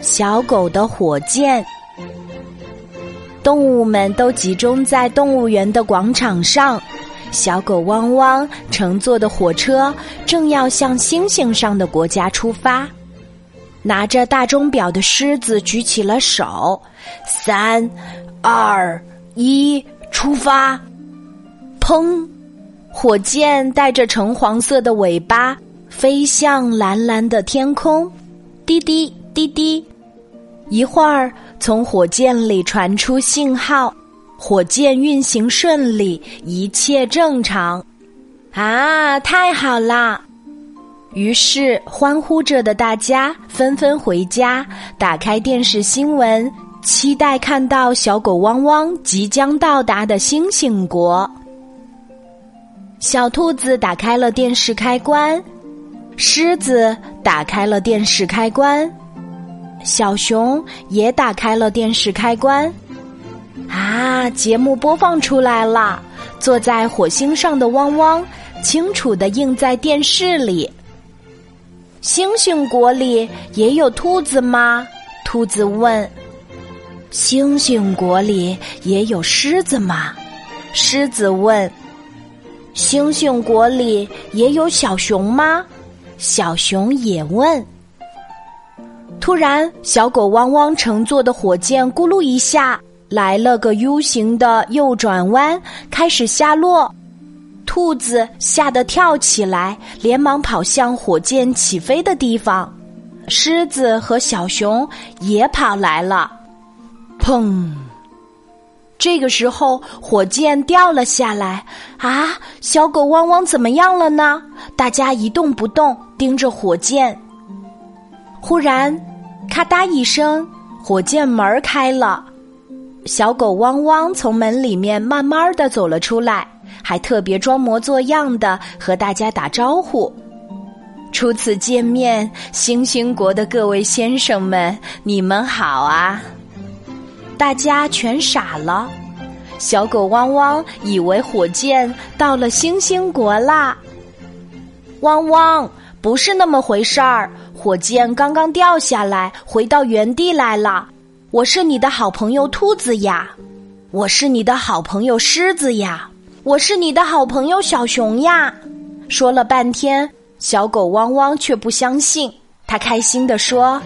小狗的火箭。动物们都集中在动物园的广场上，小狗汪汪乘坐的火车正要向星星上的国家出发。拿着大钟表的狮子举起了手，三、二、一，出发！砰！火箭带着橙黄色的尾巴飞向蓝蓝的天空，滴滴滴滴。一会儿，从火箭里传出信号，火箭运行顺利，一切正常。啊，太好啦！于是，欢呼着的大家纷纷回家，打开电视新闻，期待看到小狗汪汪即将到达的星星国。小兔子打开了电视开关，狮子打开了电视开关，小熊也打开了电视开关。啊，节目播放出来了！坐在火星上的汪汪，清楚的映在电视里。星星国里也有兔子吗？兔子问。星星国里也有狮子吗？狮子问。星星国里也有小熊吗？小熊也问。突然，小狗汪汪乘坐的火箭咕噜一下来了个 U 型的右转弯，开始下落。兔子吓得跳起来，连忙跑向火箭起飞的地方。狮子和小熊也跑来了。砰！这个时候，火箭掉了下来。啊，小狗汪汪怎么样了呢？大家一动不动，盯着火箭。忽然，咔嗒一声，火箭门开了。小狗汪汪从门里面慢慢的走了出来。还特别装模作样的和大家打招呼。初次见面，星星国的各位先生们，你们好啊！大家全傻了。小狗汪汪以为火箭到了星星国啦。汪汪，不是那么回事儿，火箭刚刚掉下来，回到原地来了。我是你的好朋友兔子呀，我是你的好朋友狮子呀。我是你的好朋友小熊呀，说了半天，小狗汪汪却不相信。他开心地说：“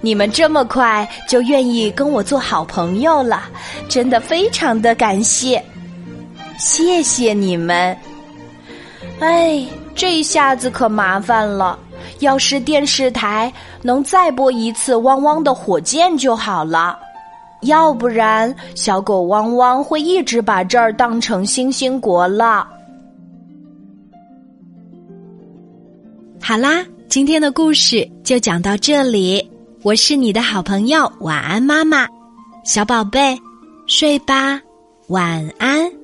你们这么快就愿意跟我做好朋友了，真的非常的感谢，谢谢你们。”哎，这一下子可麻烦了，要是电视台能再播一次汪汪的火箭就好了。要不然，小狗汪汪会一直把这儿当成星星国了。好啦，今天的故事就讲到这里。我是你的好朋友，晚安，妈妈，小宝贝，睡吧，晚安。